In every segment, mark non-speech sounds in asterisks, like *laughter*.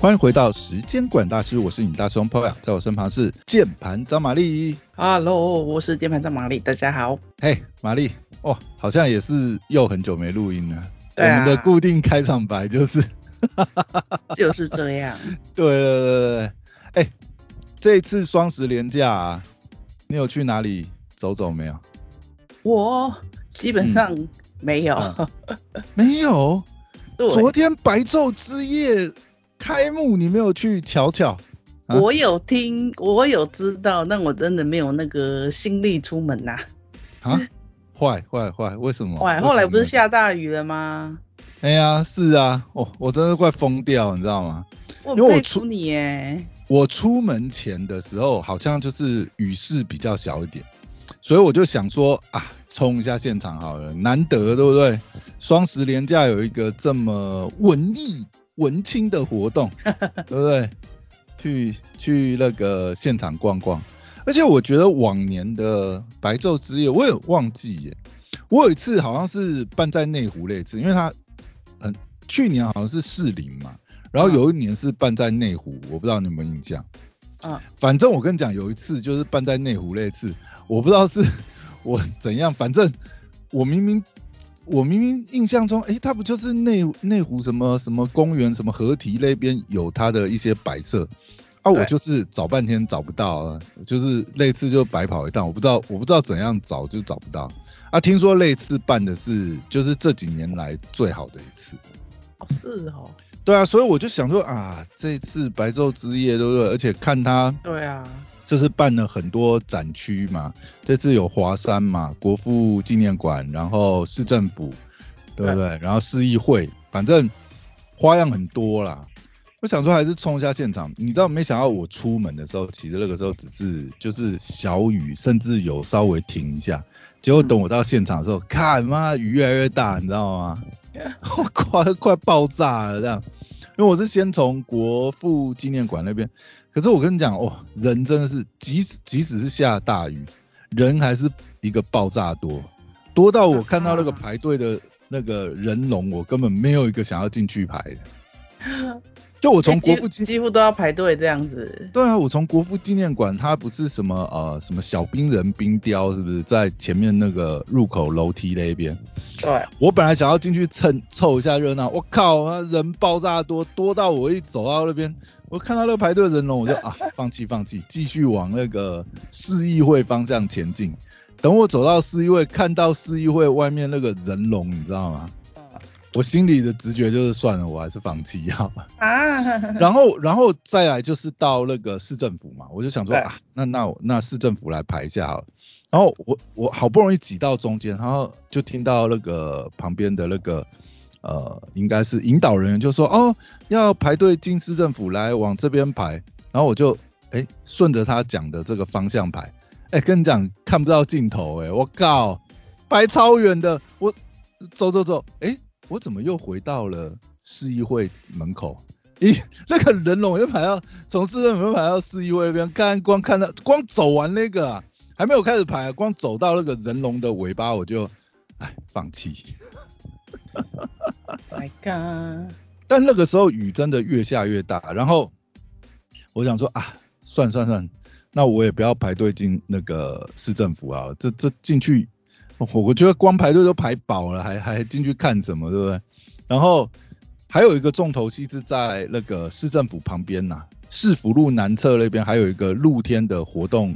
欢迎回到时间管大师，我是你大兄 p o y 在我身旁是键盘张玛丽。Hello，我是键盘张玛丽，大家好。嘿，玛丽，哦，好像也是又很久没录音了。对啊我们的固定开场白就是，*laughs* 就是这样。*laughs* 对对对对对，哎，这一次双十连假啊，你有去哪里走走没有？我基本上没有。嗯没有。*laughs* 昨天白昼之夜开幕，你没有去瞧瞧？啊我有听，我有知道，但我真的没有那个心力出门呐、啊，坏坏坏，为什么？哇，为后来不是？下大雨了吗？哎呀，是啊，哦，我真的快疯掉，你知道吗？因为我出你哎。我出门前的时候，好像就是雨势比较小一点，所以我就想说啊，冲一下现场好了，难得对不对？双十连假有一个这么文艺文青的活动，*laughs* 对不对？去去那个现场逛逛，而且我觉得往年的白昼之夜，我也忘记耶，我有一次好像是办在内湖那次，因为他很去年好像是士林嘛，然后有一年是办在内湖，我不知道你有没有印象。嗯，反正我跟你讲，有一次就是办在内湖那次，我不知道是 *laughs* 我怎样，反正我明明我明明印象中，哎，它不就是内内湖什么什么公园什么河堤那边有它的一些摆设？啊，我就是找半天找不到啊，就是那次就白跑一趟，我不知道我不知道怎样找就找不到。啊，听说那次办的是就是这几年来最好的一次。哦是哦，对啊，所以我就想说啊，这次白昼之夜，对不对？而且看他对啊，这次办了很多展区嘛，这次有华山嘛，国父纪念馆，然后市政府，对不对？然后市议会，反正花样很多啦。我想说还是冲一下现场，你知道没想到我出门的时候，其实那个时候只是就是小雨，甚至有稍微停一下，结果等我到现场的时候，看妈雨越来越大，你知道吗？我 *laughs* 快快爆炸了这样，因为我是先从国父纪念馆那边，可是我跟你讲哦，人真的是即使即使是下大雨，人还是一个爆炸多，多到我看到那个排队的那个人龙，我根本没有一个想要进去排的。*laughs* 就我从国父纪几几乎都要排队这样子。对啊，我从国父纪念馆，它不是什么呃什么小兵人冰雕，是不是在前面那个入口楼梯那边？对，我本来想要进去蹭凑一下热闹，我靠，那人爆炸多，多到我一走到那边，我看到那个排队人龙，我就 *laughs* 啊放弃放弃，继续往那个市议会方向前进。等我走到市议会，看到市议会外面那个人龙，你知道吗？嗯我心里的直觉就是算了，我还是放弃好了。啊，*laughs* 然后，然后再来就是到那个市政府嘛，我就想说啊，那那我那市政府来排一下好了。然后我我好不容易挤到中间，然后就听到那个旁边的那个呃，应该是引导人员就说哦，要排队进市政府来往这边排。然后我就哎顺着他讲的这个方向排，哎跟你讲看不到尽头哎，我靠，排超远的，我走走走，哎我怎么又回到了市议会门口？咦，那个人龙又排到从市政府排到市议会那边，看光看到光走完那个、啊、还没有开始排、光走到那个人龙的尾巴我就哎放弃。My God，但那个时候雨真的越下越大，然后我想说啊，算算算，那我也不要排队进那个市政府啊，这这进去，我我觉得光排队都排饱了，还还进去看什么，对不对？然后还有一个重头戏是在那个市政府旁边呐、市府路南侧那边还有一个露天的活动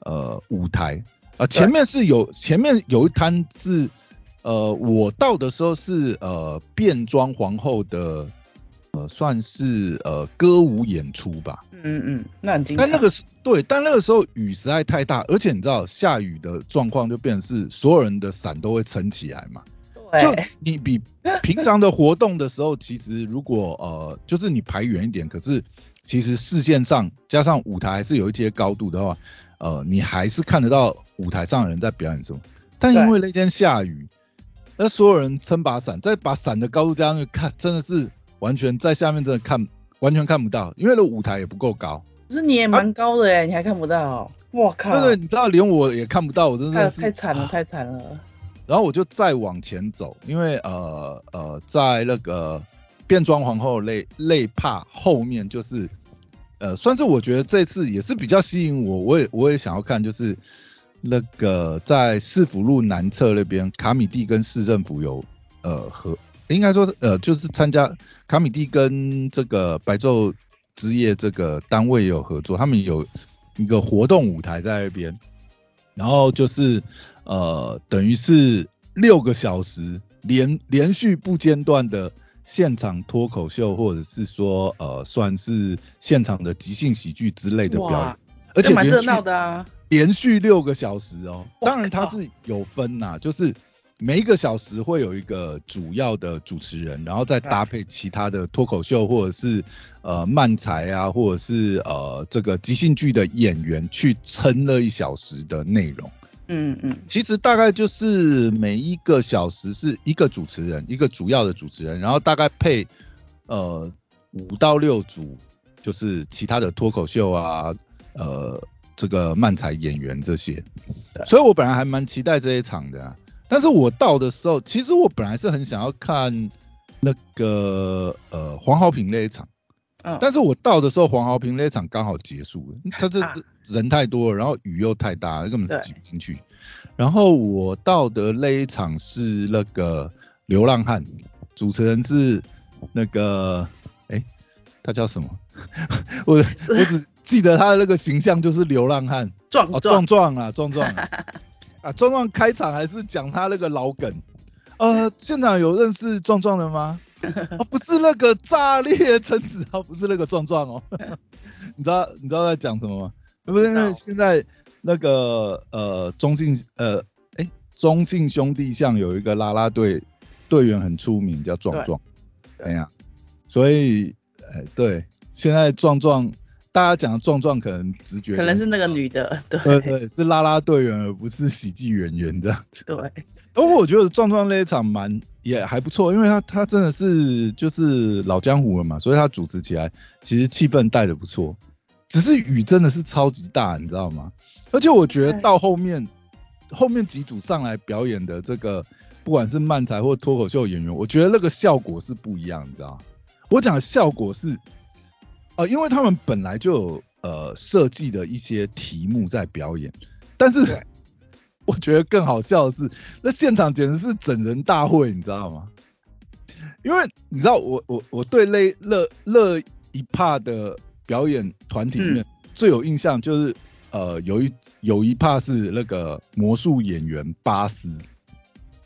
呃舞台。啊、前面是有前面有一摊是呃我到的时候是呃变装皇后的呃算是呃歌舞演出吧，嗯嗯，那很精彩。但那个是对，但那个时候雨实在太大，而且你知道下雨的状况就变成是所有人的伞都会撑起来嘛。就，你比平常的活动的时候，其实如果呃，就是你排远一点，可是其实视线上加上舞台还是有一些高度的话，呃，你还是看得到舞台上的人在表演什么。但因为那天下雨，那所有人撑把伞，再把伞的高度加上去看，真的是完全在下面真的看完全看不到，因为那舞台也不够高。可是你也蛮高的哎，你还看不到。我靠，对对，你知道连我也看不到，我真的是太惨了，啊太惨了。然后我就再往前走，因为呃呃，在那个变装皇后类类怕后面就是呃，算是我觉得这次也是比较吸引我，我也我也想要看，就是那个在市府路南侧那边，卡米蒂跟市政府有呃合，应该说呃就是参加卡米蒂跟这个白昼之夜这个单位有合作，他们有一个活动舞台在那边，然后就是呃等于是六个小时连连续不间断的。现场脱口秀，或者是说，呃，算是现场的即兴喜剧之类的表演，而且蛮热闹的啊，连续六个小时哦。当然它是有分呐，就是每一个小时会有一个主要的主持人，然后再搭配其他的脱口秀，或者是呃漫才啊，或者是呃这个即兴剧的演员去撑那一小时的内容。嗯嗯，其实大概就是每一个小时是一个主持人，一个主要的主持人，然后大概配呃五到六组，就是其他的脱口秀啊，呃这个漫才演员这些。所以我本来还蛮期待这一场的，但是我到的时候，其实我本来是很想要看那个呃黄豪平那一场。但是我到的时候，黄豪平那一场刚好结束了，他这人太多了，然后雨又太大，根本挤不进去。然后我到的那一场是那个流浪汉，主持人是那个，哎，他叫什么？*laughs* 我我只记得他的那个形象就是流浪汉，壮壮壮啊，壮壮 *laughs* 啊，壮壮开场还是讲他那个老梗。呃，现场有认识壮壮的吗？哦，不是那个炸裂陈子豪，不是那个壮壮哦。*laughs* 你知道你知道在讲什么吗？不是因为现在那个呃中信呃哎中信兄弟像有一个啦啦队队员很出名叫壮壮，哎呀，所以哎对，现在壮壮大家讲壮壮可能直觉可能是那个女的，对对是拉拉队员而不是喜剧演员这样子。对。不过我觉得壮壮那一场蛮也还不错，因为他他真的是就是老江湖了嘛，所以他主持起来其实气氛带的不错。只是雨真的是超级大，你知道吗？而且我觉得到后面后面几组上来表演的这个，不管是漫才或脱口秀演员，我觉得那个效果是不一样，你知道吗？我讲的效果是，呃，因为他们本来就有呃设计的一些题目在表演，但是。*laughs* 我觉得更好笑的是，那现场简直是整人大会，你知道吗？因为你知道，我我我对乐乐乐一帕的表演团体里面最有印象就是，呃，有一有一帕是那个魔术演员巴斯，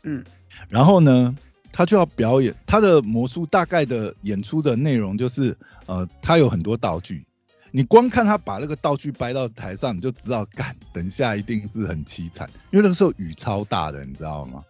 嗯，然后呢，他就要表演他的魔术，大概的演出的内容就是，呃，他有很多道具。你光看他把那个道具掰到台上，你就知道，干，等一下一定是很凄惨，因为那个时候雨超大的，你知道吗？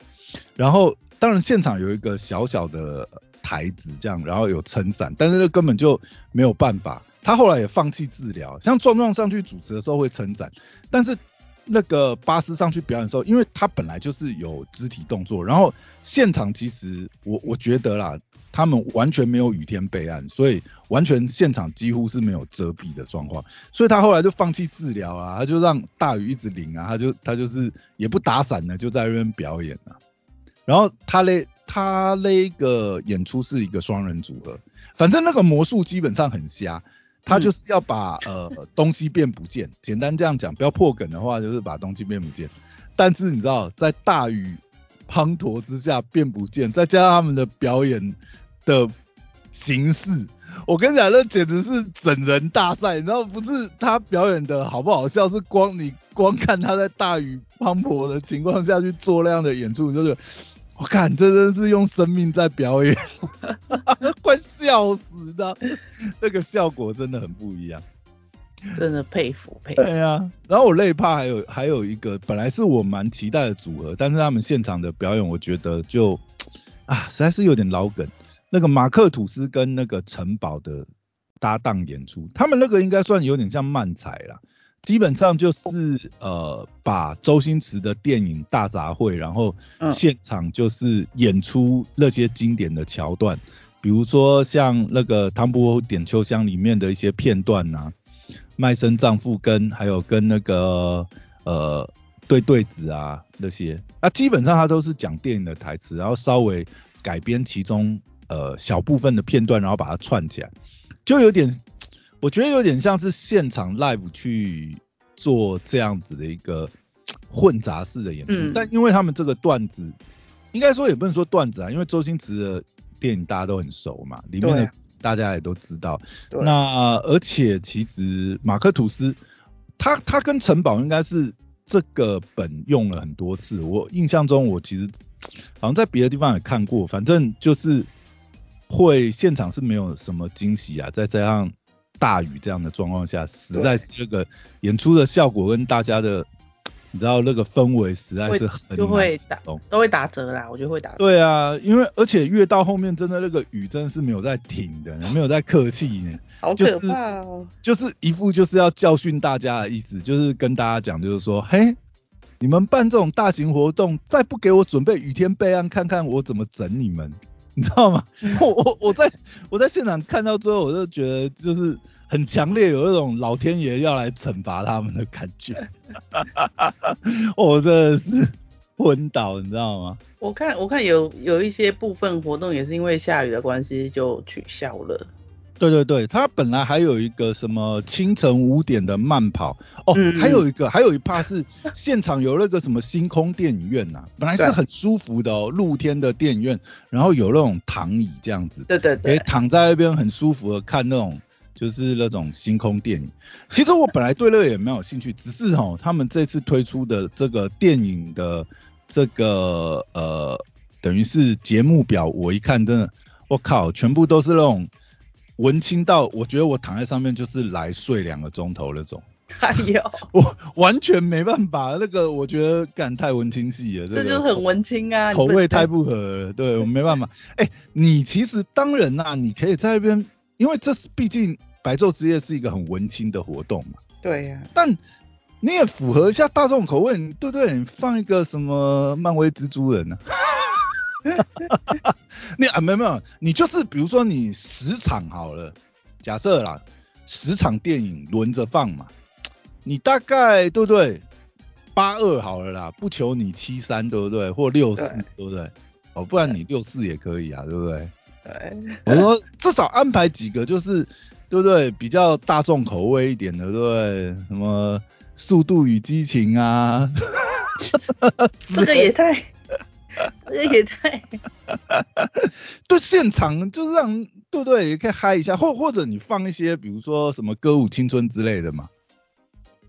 然后，当然现场有一个小小的台子这样，然后有撑伞，但是那根本就没有办法。他后来也放弃治疗，像壮壮上去主持的时候会撑伞，但是那个巴斯上去表演的时候，因为他本来就是有肢体动作，然后现场其实我我觉得啦。他们完全没有雨天备案，所以完全现场几乎是没有遮蔽的状况，所以他后来就放弃治疗啊，他就让大雨一直淋啊，他就他就是也不打伞的就在那边表演啊。然后他那他那个演出是一个双人组合，反正那个魔术基本上很瞎，他就是要把呃东西变不见，简单这样讲，不要破梗的话就是把东西变不见。但是你知道在大雨滂沱之下变不见，再加上他们的表演。的形式，我跟你讲，那简直是整人大赛，你知道不是他表演的好不好笑，是光你光看他在大雨滂沱的情况下去做那样的演出，就是我看这真是用生命在表演，*laughs* 快笑死的，那个效果真的很不一样，真的佩服佩服。对啊，然后我累怕还有还有一个本来是我蛮期待的组合，但是他们现场的表演我觉得就啊实在是有点老梗。那个马克吐斯跟那个城堡的搭档演出，他们那个应该算有点像漫才啦，基本上就是呃把周星驰的电影大杂烩，然后现场就是演出那些经典的桥段，比如说像那个《唐伯虎点秋香》里面的一些片段呐，卖身丈夫跟还有跟那个呃对对子啊那些，那基本上他都是讲电影的台词，然后稍微改编其中。呃小部分的片段，然后把它串起来，就有点，我觉得有点像是现场 live 去做这样子的一个混杂式的演出，嗯。但因为他们这个段子，应该说也不能说段子啊，因为周星驰的电影大家都很熟嘛，里面的大家也都知道。对。那而且其实马克吐斯，他他跟城堡应该是这个本用了很多次，我印象中我其实好像在别的地方也看过，反正就是会现场是没有什么惊喜啊，再加上大雨这样的状况下，实在是这个演出的效果跟大家的你知道那个氛围实在是很就会打都会打折啦，我觉得会打折。对啊，因为而且越到后面，真的那个雨真的是没有在停的，没有在客气呢，好可就是怕哦！就是一副就是要教训大家的意思，就是跟大家讲，就是说，嘿，你们办这种大型活动，再不给我准备雨天备案，看看我怎么整你们，你知道吗？我我我在我在现场看到最后，我就觉得就是很强烈有那种老天爷要来惩罚他们的感觉，*laughs* 我真的是昏倒，你知道吗？我看我看有有一些部分活动也是因为下雨的关系就取消了。对对对，他本来还有一个什么清晨五点的慢跑。哦，嗯。还有一个还有一趴是现场有那个什么星空电影院呐、*laughs* 本来是很舒服的哦，露天的电影院，然后有那种躺椅这样子，对对对，可以躺在那边很舒服的看那种就是那种星空电影。其实我本来对那个也蛮有兴趣，只是哦，他们这次推出的这个电影的这个呃，等于是节目表，我一看真的，我靠，全部都是那种文青到，我觉得我躺在上面就是来睡两个钟头那种。哎呦 *laughs* 我完全没办法，那个我觉得干太文青系了，个这就很文青啊，口味太不合了，对 *laughs* 我没办法。哎、你其实当然啦、你可以在那边，因为这是毕竟白昼之夜是一个很文青的活动嘛，对呀、但你也符合一下大众口味，你对不对？你放一个什么漫威蜘蛛人呢、*laughs* 你啊，没有没有，你就是比如说你十场好了，假设啦，十场电影轮着放嘛，你大概对不对？八二好了啦，不求你七三对不对？或六四对对不对？哦，不然你六四也可以啊，对不对？对，我说至少安排几个就是对不对？比较大众口味一点的，对不对？什么速度与激情啊，*laughs* 这个也太，*laughs* 这也太，*laughs* 对现场就是让对不对？也可以嗨一下，或或者你放一些比如说什么歌舞青春之类的嘛，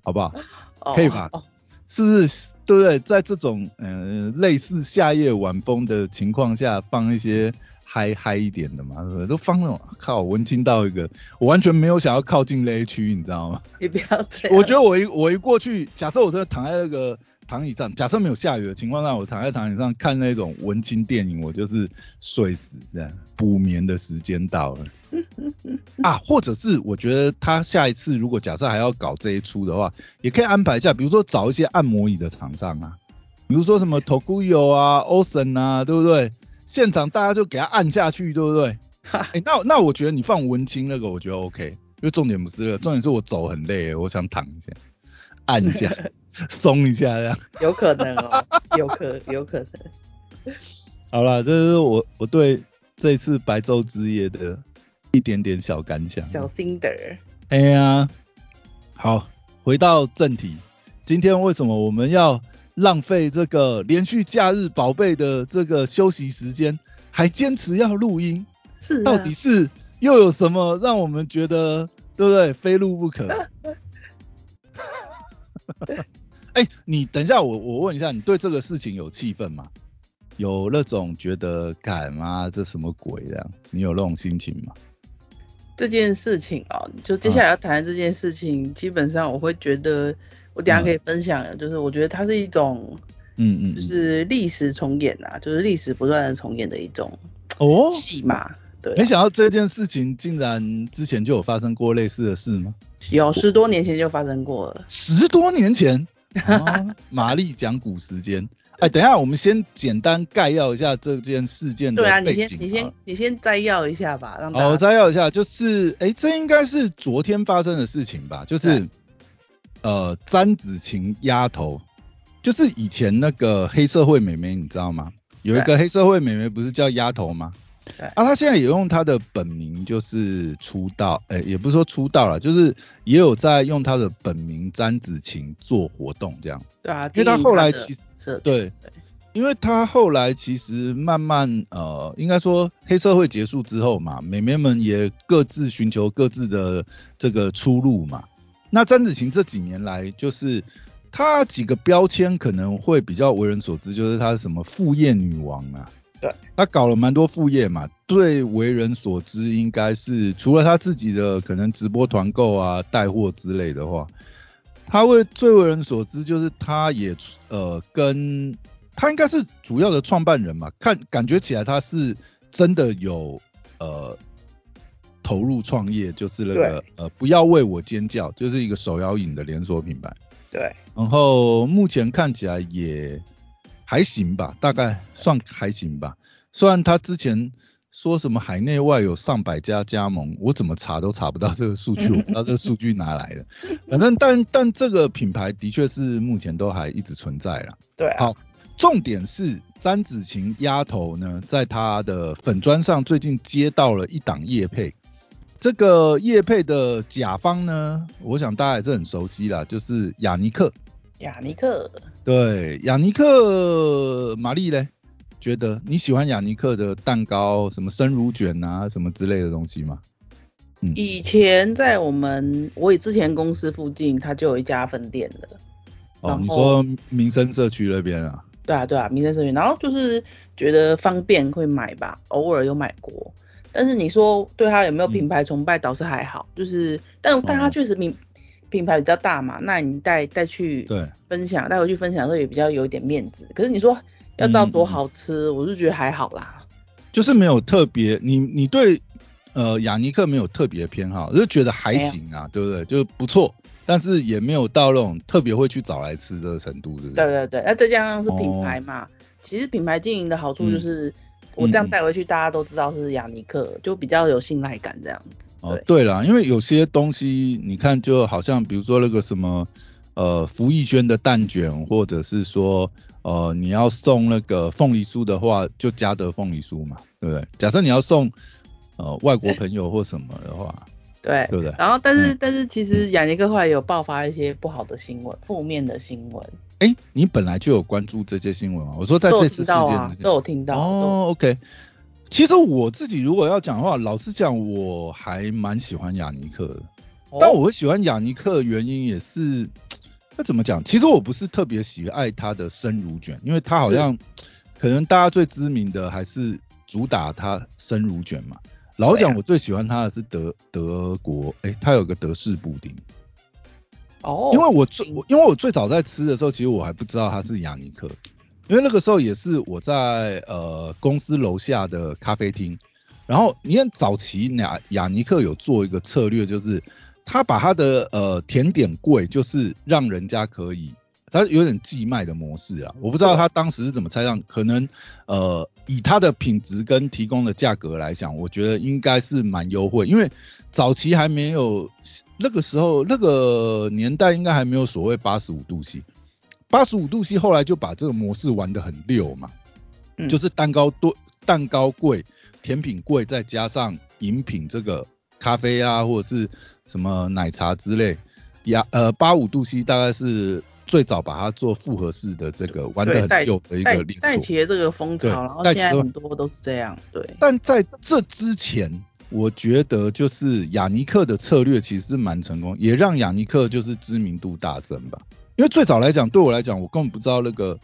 好不好？哦可以吧哦是不是？对不对？在这种呃类似夏夜晚风的情况下，放一些嗨嗨一点的嘛，对不对？都放那种靠文青到一个，我完全没有想要靠近那一区，你知道吗？你不要。我觉得我一我一过去，假设我真的躺在那个躺椅上，假设没有下雨的情况下，我躺在躺椅上看那种文青电影，我就是睡死这样，补眠的时间到了。*laughs* 啊，或者是我觉得他下一次如果假设还要搞这一出的话，也可以安排一下，比如说找一些按摩椅的厂商啊，比如说什么 Tokuyo 啊、Ocean 啊，对不对？现场大家就给他按下去，对不对？哈 *laughs* 哎、那那我觉得你放文青那个，我觉得 OK，因为重点不是那个，重点是我走很累，我想躺一下，按一下，*laughs* 松一下这样。有可能哦，*laughs* 有可有可能。好了，这是我我对这次白昼之夜的一点点小感想。小心得儿，哎呀，好，回到正题，今天为什么我们要浪费这个连续假日宝贝的这个休息时间，还坚持要录音？是、啊、到底是又有什么让我们觉得对不对非录不可？*laughs* 哎、你等一下，我我问一下，你对这个事情有气愤吗？有那种觉得干嘛这什么鬼这样？你有那种心情吗？这件事情哦，就接下来要谈的这件事情，基本上我会觉得，我等下可以分享的，就是我觉得它是一种，嗯嗯，嗯就是历史重演啊，就是历史不断的重演的一种哦，戏嘛。对啊、没想到这件事情竟然之前就有发生过类似的事吗？有十多年前就发生过了。十多年前，啊、玛丽讲古时间。哎，等一下，我们先简单概要一下这件事件的对啊，你。先你先你先摘要一下吧，让大好，我摘要一下，就是，哎、这应该是昨天发生的事情吧？就是，呃，詹子晴丫头，就是以前那个黑社会美眉，你知道吗？有一个黑社会美眉不是叫丫头吗？对啊，他现在也用他的本名就是出道，哎、也不是说出道了，就是也有在用他的本名詹子晴做活动这样。对啊，因为他后来其实对对因为他后来其实慢慢呃，应该说黑社会结束之后嘛，美眉们也各自寻求各自的这个出路嘛。那詹子晴这几年来，就是她几个标签可能会比较为人所知，就是她是什么副业女王啊。对，她搞了蛮多副业嘛，最为人所知应该是除了他自己的可能直播团购啊、带货之类的话，他为最为人所知就是他也呃跟他应该是主要的创办人嘛，看感觉起来他是真的有呃投入创业，就是那个呃不要为我尖叫，就是一个手摇饮的连锁品牌。对。然后目前看起来也还行吧，大概算还行吧。虽然他之前说什么海内外有上百家加盟，我怎么查都查不到这个数据，*laughs* 我不知道这个数据哪来的。反正但但这个品牌的确是目前都还一直存在啦。对啊，好，重点是詹子晴丫头呢，在她的粉砖上最近接到了一档叶配。这个叶配的甲方呢，我想大家也是很熟悉啦，就是雅尼克。雅尼克对，雅尼克，玛丽嘞，觉得你喜欢雅尼克的蛋糕，什么生乳卷啊，什么之类的东西吗？嗯，以前在我们我之前公司附近，它就有一家分店的。哦，你说民生社区那边啊？对啊，对啊，民生社区，然后就是觉得方便会买吧，偶尔有买过。但是你说对它有没有品牌崇拜，倒是还好，就是但但它哦确实品品牌比较大嘛，那你带带去对，分享，带回去分享的时候也比较有一点面子。可是你说要到多好吃，我是觉得还好啦。就是没有特别，你你对呃雅尼克没有特别偏好，就觉得还行啊，对不对？就不错，但是也没有到那种特别会去找来吃这个程度，对不对对对，那再加上是品哦牌嘛，其实品牌经营的好处就嗯是，我这样带回去，大家都知道是雅尼克，就比较有信赖感这样子。哦，对对啦，因为有些东西你看，就好像比如说那个什么呃福艺轩的蛋卷，或者是说呃你要送那个凤梨酥的话，就嘉德凤梨酥嘛，对不对？假设你要送呃外国朋友或什么的话，对对不对然后但是、嗯但是其实雅尼克后来有爆发一些不好的新闻，负面的新闻，哎，你本来就有关注这些新闻啊？我说在这次事件都有听到。哦，OK。其实我自己如果要讲的话，老实讲，我还蛮喜欢雅尼克的。都但我喜欢雅尼克的原因也是，*tsk* 那怎么讲？其实我不是特别喜爱它的生乳卷，因为它好像可能大家最知名的还是主打它生乳卷嘛。老实讲，我最喜欢它的是德德国，哎、它有个德式布丁。哦，因为我最我因为我最早在吃的时候，其实我还不知道它是雅尼克，因为那个时候也是我在呃公司楼下的咖啡厅，然后你看早期雅雅尼克有做一个策略，就是他把他的呃甜点柜就是让人家可以。他有点寄卖的模式啊，我不知道他当时是怎么猜上，可能呃以他的品质跟提供的价格来讲，我觉得应该是蛮优惠，因为早期还没有那个时候那个年代应该还没有所谓八十五度 C，八十五度 C 后来就把这个模式玩得很溜嘛，嗯就是蛋糕多蛋糕柜、甜品柜，再加上饮品这个咖啡啊或者是什么奶茶之类，呀呃八五度 C 大概是最早把它做复合式的这个玩得很溜的一带个连锁。带起了这个风潮，然后现在很多都是这样，对，但在这之前，我觉得就是雅尼克的策略其实是蛮成功，也让雅尼克就是知名度大增吧。因为最早来讲，对我来讲，我根本不知道那个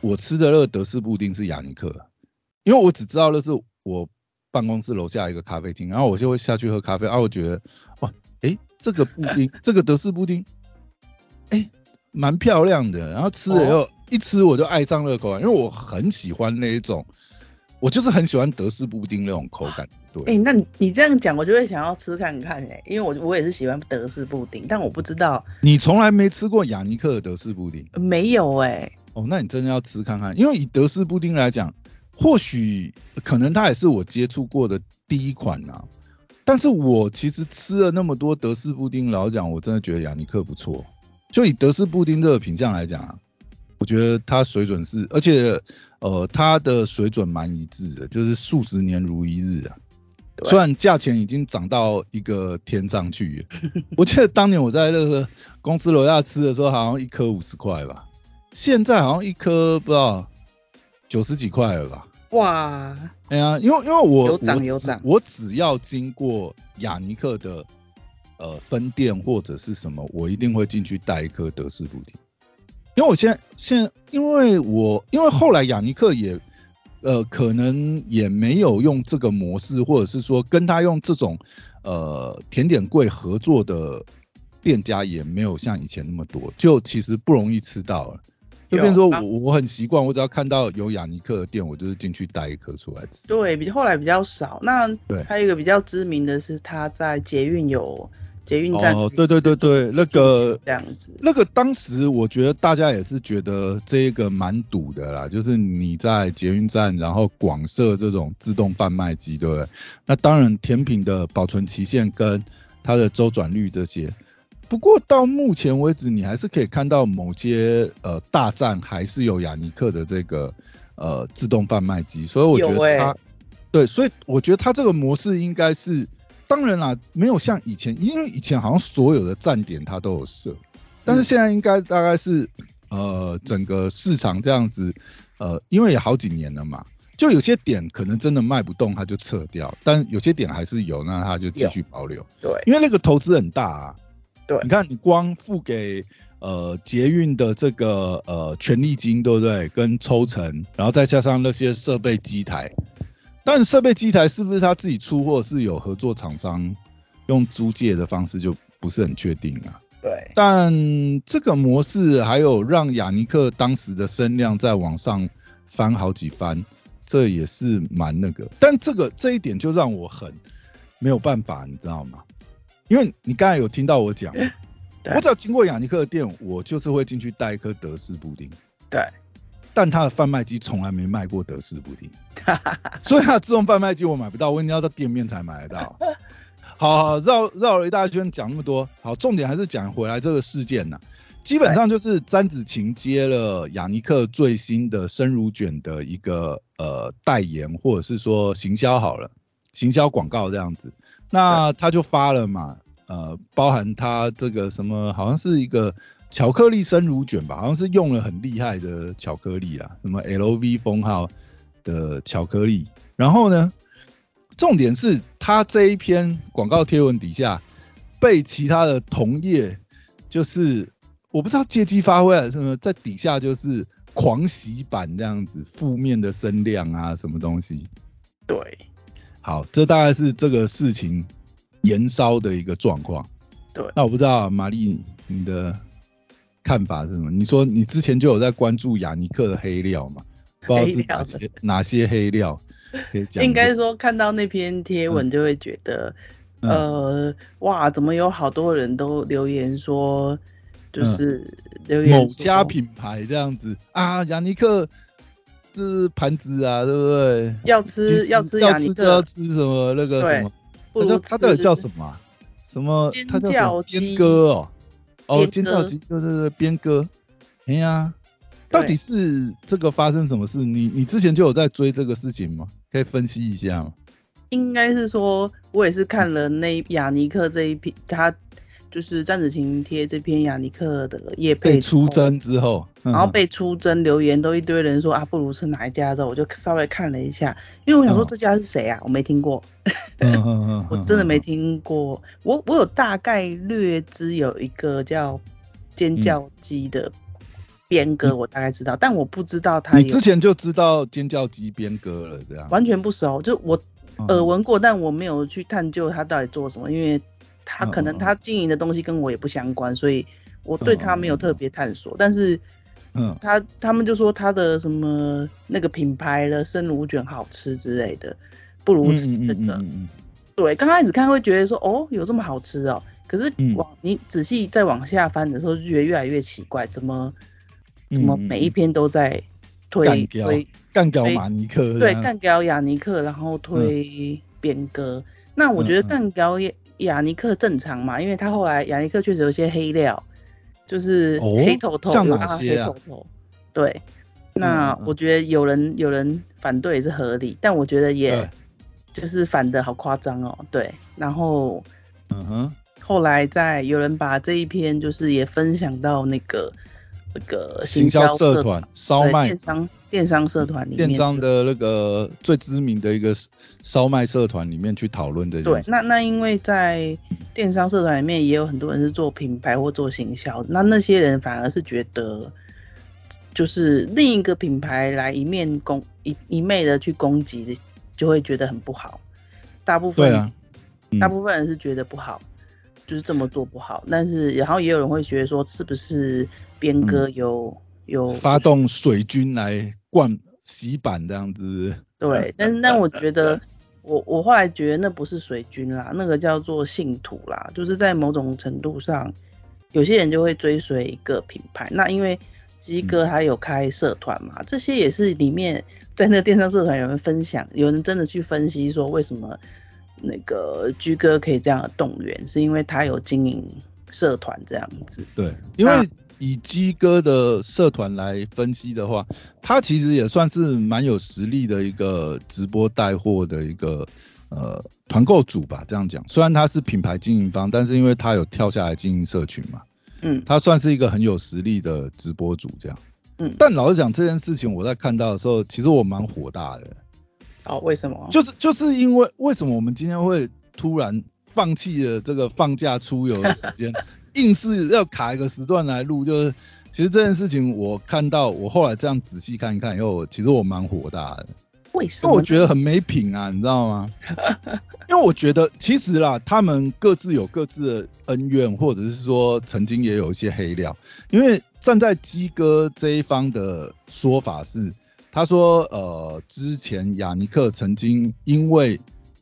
我吃的那个德式布丁是雅尼克，因为我只知道那是我办公室楼下一个咖啡厅，然后我就会下去喝咖啡，然后我觉得哇，诶，这个布丁，*laughs* 这个德式布丁，诶，蛮漂亮的，然后吃了以后、一吃我就爱上那个口感，因为我很喜欢那一种，我就是很喜欢德式布丁那种口感，对。哎、那你你这样讲，我就会想要吃看看哎、因为我我也是喜欢德式布丁，但我不知道你从来没吃过雅尼克的德式布丁呃没有哎、哦，那你真的要吃看看，因为以德式布丁来讲，或许可能它也是我接触过的第一款啊。但是我其实吃了那么多德式布丁，老实讲，我真的觉得雅尼克不错。就以德式布丁这个品相来讲啊，我觉得它水准是，而且呃，它的水准蛮一致的，就是数十年如一日啊。虽然价钱已经涨到一个天上去，*laughs* 我记得当年我在那个公司楼下吃的时候，好像一颗五十块吧，现在好像一颗不知道九十几块了吧。哇，哎呀，因为因为我有涨我只有涨我只要经过雅尼克的呃分店或者是什么，我一定会进去带一颗德式布丁。因为我现在现在因为我因为后来雅尼克也呃可能也没有用这个模式，或者是说跟他用这种呃甜点柜合作的店家也没有像以前那么多，就其实不容易吃到了。就变成说我我很习惯，我只要看到有雅尼克的店，我就是进去带一颗出来吃。对，比后来比较少。那对还有一个比较知名的是他在捷运有捷运站哦，对对对对，那个这样子。那个当时我觉得大家也是觉得这个蛮堵的啦，就是你在捷运站，然后广设这种自动贩卖机，对不对？那当然甜品的保存期限跟它的周转率这些，不过到目前为止，你还是可以看到某些呃大站还是有雅尼克的这个呃自动贩卖机，所以我觉得它、对，所以我觉得它这个模式应该是，当然啦，没有像以前，因为以前好像所有的站点它都有设，但是嗯现在应该大概是呃整个市场这样子，呃，因为也好几年了嘛。就有些点可能真的卖不动，它就撤掉；但有些点还是有，那它就继续保留。对因为那个投资很大啊。对你看你光付给呃捷运的这个呃权利金，对不对？跟抽成，然后再加上那些设备机台，但设备机台是不是他自己出，或者是有合作厂商用租借的方式，就不是很确定啊。对，但这个模式还有让雅尼克当时的声量在往上翻好几番，这也是蛮那个。但这个这一点就让我很没有办法，你知道吗？因为你刚才有听到我讲，*laughs* 我只要经过雅尼克的店，我就是会进去带一颗德式布丁，对，但他的贩卖机从来没卖过德式布丁，所以他自动贩卖机我买不到，我一定要到店面才买得到。好好绕绕了一大圈，讲那么多，好，重点还是讲回来这个事件呐、基本上就是詹子晴接了雅尼克最新的生乳卷的一个呃代言，或者是说行销好了，行销广告这样子。那他就发了嘛，呃，包含他这个什么，好像是一个巧克力生乳卷吧，好像是用了很厉害的巧克力啊，什么 LV 封号的巧克力。然后呢，重点是他这一篇广告贴文底下被其他的同业就是我不知道借机发挥还是什么，在底下就是狂洗版这样子，负面的声量啊，什么东西。对，好，这大概是这个事情延烧的一个状况。对那我不知道玛丽你的看法是什么？你说你之前就有在关注雅尼克的黑料嘛？不知道是黑料哪些哪些黑料可以讲？应该说看到那篇贴文就会觉得，嗯呃，哇，怎么有好多人都留言说，就嗯是留言某家品牌这样子啊，雅尼克这是盘子啊，对不对？要吃要吃要吃就要克，吃什么那个什么？他叫不如它到底叫什么啊？什么？尖它叫什么？叫鸡哥哦，哦，尖叫鸡，对对对，边哥。哎呀，到底是这个发生什么事？你你之前就有在追这个事情吗？可以分析一下吗？应该是说，我也是看了那雅尼克这一篇，他就是詹子晴贴这篇雅尼克的叶配被出征之后，嗯然后被出征留言都一堆人说啊，不如是哪一家之后，我就稍微看了一下，因为我想说嗯这家是谁啊？我没听过，嗯嗯嗯，*laughs* 我真的没嗯。听过。我我有大概略知有一个叫尖叫鸡的编歌，我大概知道，但我不知道他你之前就知道尖叫鸡编歌了，这样？完全不熟，就我嗯耳闻过，但我没有去探究他到底做什么，因为他可能他经营的东西跟我也不相关，所以我对他没有特别探索。但是嗯。他他们就说他的什么那个品牌的生乳卷好吃之类的，不如吃这个。嗯嗯对，刚开始看会觉得说哦有这么好吃哦，可是嗯。往、你仔细再往下翻的时候，就觉得越来越奇怪，怎么怎么每一篇都在推推干掉推马尼克，对，这样。干掉雅尼克，然后推边哥。那我觉得嗯。嗯干掉雅雅尼克正常嘛，因为他后来雅尼克确实有一些黑料，就是哦？黑头头，像哪有让他黑些啊？头头。对，那我觉得有人有人反对也是合理，但我觉得也就是反的好夸张哦，对。然后嗯哼，后来在有人把这一篇就是也分享到那个那个行销销社团烧麦电商电商社团里面电商的那个最知名的一个烧麦社团里面去讨论这件对，那那因为在电商社团里面也有很多人是做品牌或做行销，那那些人反而是觉得，就是另一个品牌来一面攻一一昧的去攻击的，就会觉得很不好。大部分、对啊，嗯大部分人是觉得不好，就是这么做不好，但是然后也有人会觉得说，是不是边哥有、有嗯发动水军来灌洗版这样子。对，但但我觉得，我我后来觉得那不是水军啦，那个叫做信徒啦，就是在某种程度上，有些人就会追随一个品牌。那因为鸡哥他有开社团嘛，这些也是里面在那个电商社团有人分享，有人真的去分析说为什么那个居哥可以这样的动员，是因为他有经营社团这样子。对，因为以鸡哥的社团来分析的话，他其实也算是蛮有实力的一个直播带货的一个呃团购主吧，这样讲。虽然他是品牌经营方，但是因为他有跳下来经营社群嘛，嗯他算是一个很有实力的直播主这样。嗯，但老实讲，这件事情我在看到的时候，其实我蛮火大的，哦，为什么？就是就是因为为什么我们今天会突然放弃了这个放假出游的时间，硬是要卡一个时段来录，就是其实这件事情我看到，我后来这样仔细看一看以后，其实我蛮火大的，为为什么？我觉得很没品啊，你知道吗？*laughs* 因为我觉得其实啦，他们各自有各自的恩怨，或者是说曾经也有一些黑料。因为站在鸡哥这一方的说法是，他说呃，之前雅尼克曾经因为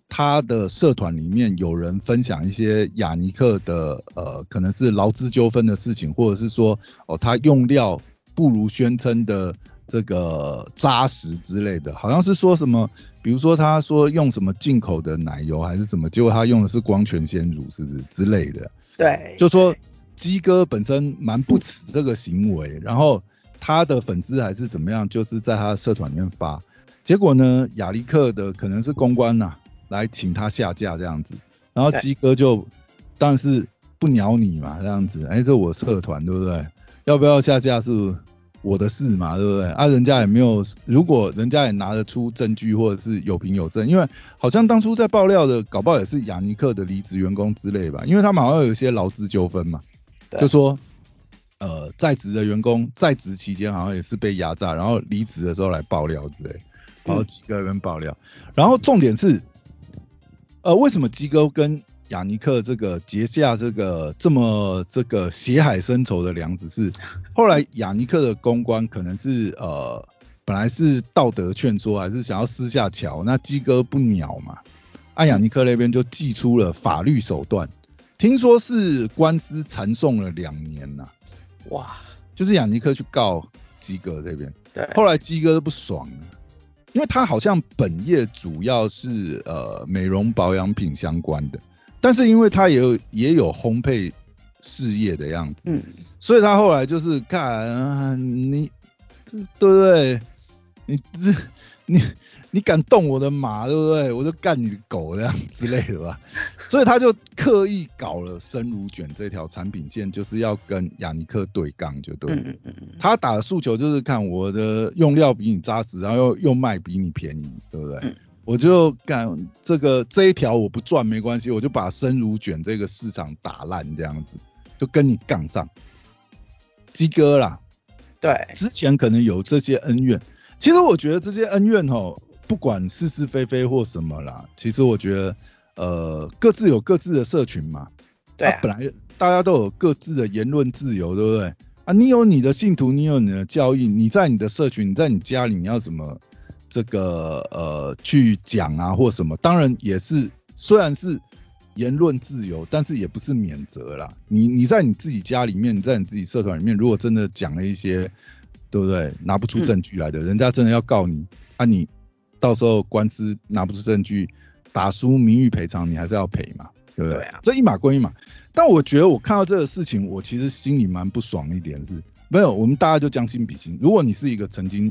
他的社团里面有人分享一些雅尼克的呃，可能是劳资纠纷的事情，或者是说哦，他用料不如宣称的这个扎实之类的，好像是说什么，比如说他说用什么进口的奶油还是什么，结果他用的是光泉鲜乳，是不是之类的？对，就说鸡哥本身蛮不耻这个行为，然后他的粉丝还是怎么样，就是在他的社团里面发，结果呢，雅尼克的可能是公关呐、来请他下架这样子，然后对。鸡哥就当然是不鸟你嘛，这样子，哎，这我社团对不对？要不要下架是我的事嘛，对不对？啊，人家也没有，如果人家也拿得出证据或者是有凭有证，因为好像当初在爆料的，搞不好也是雅尼克的离职员工之类吧，因为他们好像有一些劳资纠纷嘛，对。就说呃在职的员工在职期间好像也是被压榨，然后离职的时候来爆料之类，然后几个人爆料，然后重点是，呃，为什么基哥跟雅尼克这个结下这个这么这个血海深仇的梁子是，*laughs* 后来雅尼克的公关可能是呃本来是道德劝说，还是想要私下瞧，那基哥不鸟嘛，阿雅尼克那边就祭出了法律手段，听说是官司缠讼了两年呐、哇，就是雅尼克去告基哥这边，对，后来鸡哥都不爽了，因为他好像本业主要是呃美容保养品相关的，但是因为他也有也有烘焙事业的样子，嗯，所以他后来就是看、啊、你对不对？你这你 *laughs* 你敢动我的马，对不对？我就干你的狗这样之类的吧。所以他就刻意搞了生乳卷这条产品线，就是要跟雅尼克对杠，就对。嗯嗯嗯嗯，他打的诉求就是看我的用料比你扎实，然后又又卖比你便宜，对不对？嗯我就干这个这一条我不赚没关系，我就把生乳卷这个市场打烂，这样子就跟你杠上。鸡哥啦，对，之前可能有这些恩怨，其实我觉得这些恩怨吼，不管是是非非或什么啦，其实我觉得呃各自有各自的社群嘛，对啊本来大家都有各自的言论自由，对不对？啊，你有你的信徒，你有你的教义，你在你的社群，你在你家里，你要怎么这个呃去讲啊或什么？当然也是，虽然是言论自由，但是也不是免责啦。你你在你自己家里面，你在你自己社团里面，如果真的讲了一些，对不对？拿不出证据来的，人家真的要告你，啊你到时候官司拿不出证据，打输名誉赔偿，你还是要赔嘛，对不对？这一码归一码。但我觉得我看到这个事情，我其实心里蛮不爽一点是，没有，我们大家就将心比心。如果你是一个曾经，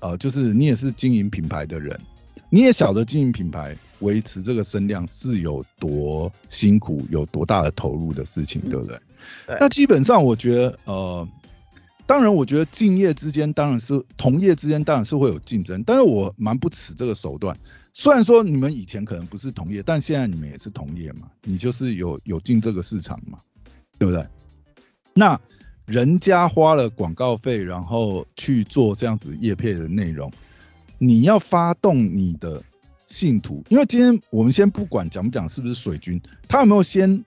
呃，就是你也是经营品牌的人，你也晓得经营品牌维持这个声量是有多辛苦，有多大的投入的事情，对不对？对那基本上我觉得，呃，当然，我觉得敬业之间当然是同业之间当然是会有竞争，但是我蛮不耻这个手段。虽然说你们以前可能不是同业，但现在你们也是同业嘛，你就是有有进这个市场嘛，对不对？那人家花了广告费，然后去做这样子业配的内容，你要发动你的信徒，因为今天我们先不管讲不讲是不是水军，他有没有先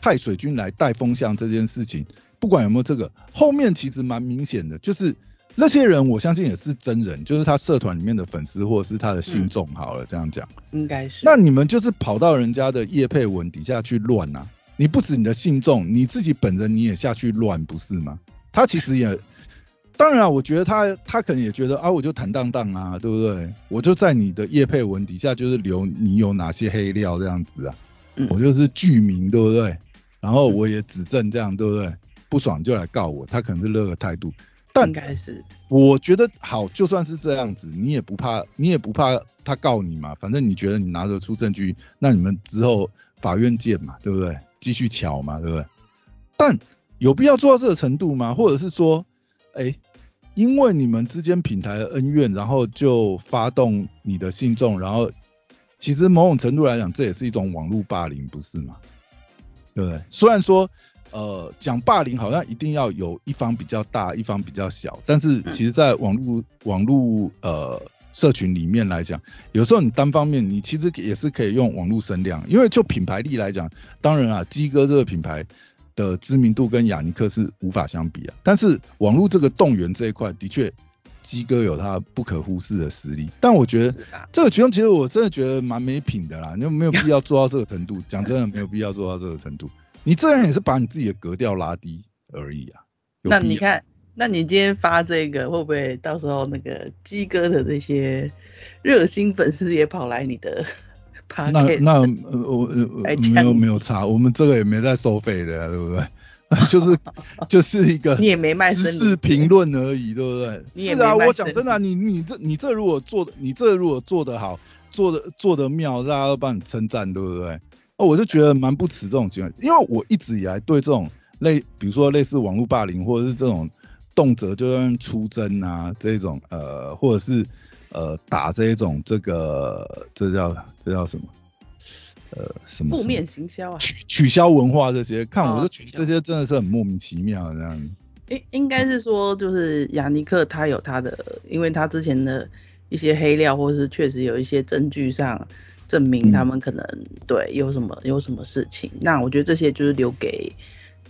派水军来带风向这件事情，不管有没有这个，后面其实蛮明显的，就是那些人我相信也是真人，就是他社团里面的粉丝或者是他的信众，好了、这样讲。应该是。那你们就是跑到人家的叶佩文底下去乱啊！你不止你的信众，你自己本人你也下去乱，不是吗？他其实也，当然啊，我觉得他他可能也觉得啊，我就坦荡荡啊，对不对？我就在你的叶佩文底下就是留你有哪些黑料这样子啊，嗯我就是剧名，对不对？然后我也指证这样，对不对？不爽就来告我，他可能是这个态度。但应该是。我觉得好，就算是这样子，你也不怕，你也不怕他告你嘛，反正你觉得你拿得出证据，那你们之后法院见嘛，对不对？继续瞧嘛，对不对？但有必要做到这个程度吗？或者是说，哎，因为你们之间品牌的恩怨，然后就发动你的信众，然后其实某种程度来讲，这也是一种网络霸凌，不是吗？对不对？虽然说呃，讲霸凌好像一定要有一方比较大，一方比较小，但是其实，在网络网络呃社群里面来讲，有时候你单方面，你其实也是可以用网络声量，因为就品牌力来讲，当然啊，鸡哥这个品牌的知名度跟雅尼克是无法相比啊，但是网络这个动员这一块，的确鸡哥有他不可忽视的实力，但我觉得这个举动其实我真的觉得蛮没品的啦，你就没有必要做到这个程度。讲真的，没有必要做到这个程度。你这样也是把你自己的格调拉低而已啊。那你看，那你今天发这个，会不会到时候那个鸡哥的这些热心粉丝也跑来你的 *laughs* 那那呃我呃来呃没有没有差，我们这个也没在收费的、啊，对不对？*laughs* 就是就是一个 *laughs* 你也没卖时生乳事评论而已，对不对？是啊，我讲真的啊、你你这你这如果做的你这如果做得好，做的做得妙，大家都帮你称赞，对不对？哦，我就觉得蛮不耻这种情况，因为我一直以来对这种类，比如说类似网络霸凌，或者是这种动辄就出征啊这种呃，或者是呃打这一种这个这叫这叫什么？呃，什么负面行销啊？取取消文化这些，看我哦就觉得这些真的是很莫名其妙这样。应应该是说，就是雅尼克他有他的，因为他之前的一些黑料，或是确实有一些证据上证明嗯他们可能、对有什么有什么事情。那我觉得这些就是留给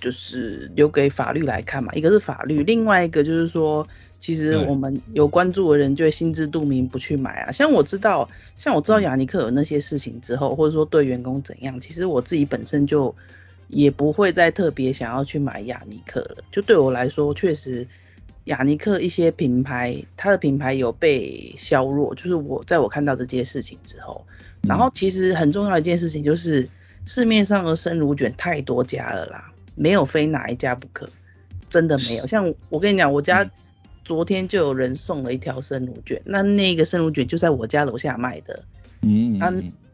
就是留给法律来看嘛，一个是法律，另外一个就是说，其实我们有关注的人就会心知肚明不去买啊。像我知道，像我知道雅尼克有那些事情之后，或者说对员工怎样，其实我自己本身就也不会再特别想要去买雅尼克了。就对我来说，确实雅尼克一些品牌，它的品牌有被削弱，就是我在我看到这件事情之后，然后其实很重要的一件事情就是市面上的生乳卷太多家了啦，没有非哪一家不可，真的没有。像我跟你讲，我家昨天就有人送了一条生乳卷，那那个生乳卷就在我家楼下卖的，嗯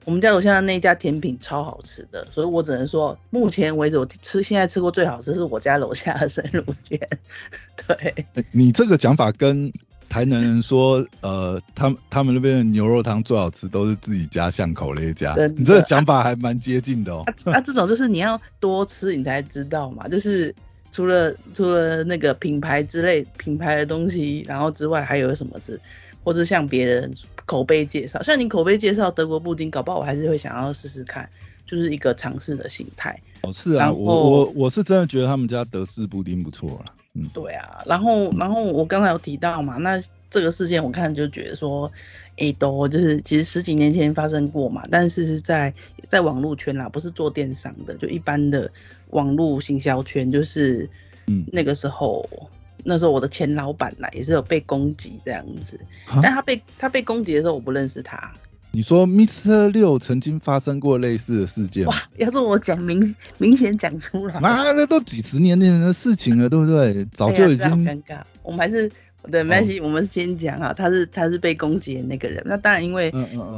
我们家楼下的那一家甜品超好吃的，所以我只能说，目前为止我吃现在吃过最好吃是我家楼下的生乳卷。对，欸 *laughs* 你这个讲法跟台南人说，呃，他们 *laughs* 他们那边的牛肉汤最好吃，都是自己家巷口那一家。你这个讲法还蛮接近的哦。*laughs* 啊啊，这种就是你要多吃你才知道嘛，就是除了除了那个品牌之类品牌的东西，然后之外还有什么是，或者向别人口碑介绍，像你口碑介绍德国布丁，搞不好我还是会想要试试看，就是一个尝试的心态。哦，是啊，我我我是真的觉得他们家德式布丁不错了。嗯，对啊，然后然后我刚才有提到嘛，那这个事件我看就觉得说，诶，都就是其实十几年前发生过嘛，但是是在在网络圈啦，不是做电商的，就一般的网络行销圈，就是嗯那个时候。那时候我的前老板啦，也是有被攻击这样子，啊但他被他被攻击的时候，我不认识他，你说 Mr. 六曾经发生过类似的事件？哇，要是我讲明明显讲出来，妈那都几十年前的事情了，对不对？早就已经。尴尬，我们还是对没关系，我们先讲啊，他是他是被攻击的那个人。那当然，因为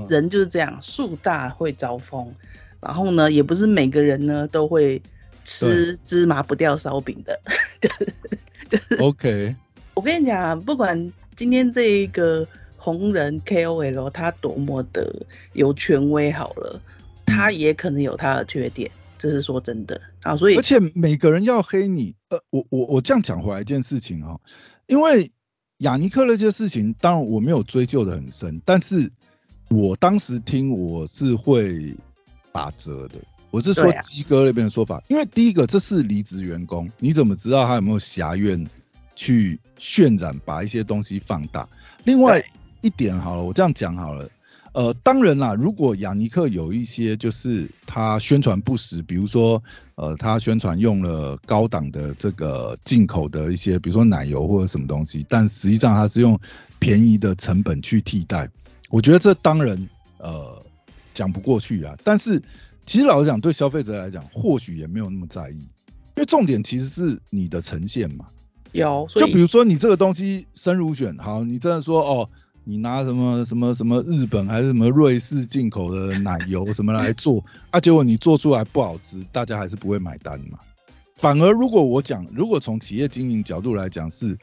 人就是这样，树大会招风。然后呢，也不是每个人呢都会吃芝麻不掉烧饼的。*laughs* *laughs* OK。我跟你讲，不管今天这一个。红人 KOL 他多么的有权威好了，他也可能有他的缺点，这是说真的啊。所以而且每个人要黑你，呃，我我我这样讲回来一件事情哦，因为雅尼克那些事情，当然我没有追究的很深，但是我当时听我是会打折的，我是说鸡哥那边的说法，因为第一个这是离职员工，你怎么知道他有没有侠怨去渲染，把一些东西放大？另外。一点好了，我这样讲好了。呃，当然啦，如果雅尼克有一些就是他宣传不实，比如说呃，他宣传用了高档的这个进口的一些，比如说奶油或者什么东西，但实际上他是用便宜的成本去替代，我觉得这当然呃讲不过去啊。但是其实老实讲，对消费者来讲，或许也没有那么在意，因为重点其实是你的呈现嘛。有，就比如说你这个东西深入选，好，你真的说哦。你拿什么什么什么日本还是什么瑞士进口的奶油什么来做啊？结果你做出来不好吃，大家还是不会买单嘛。反而如果我讲，如果从企业经营角度来讲，是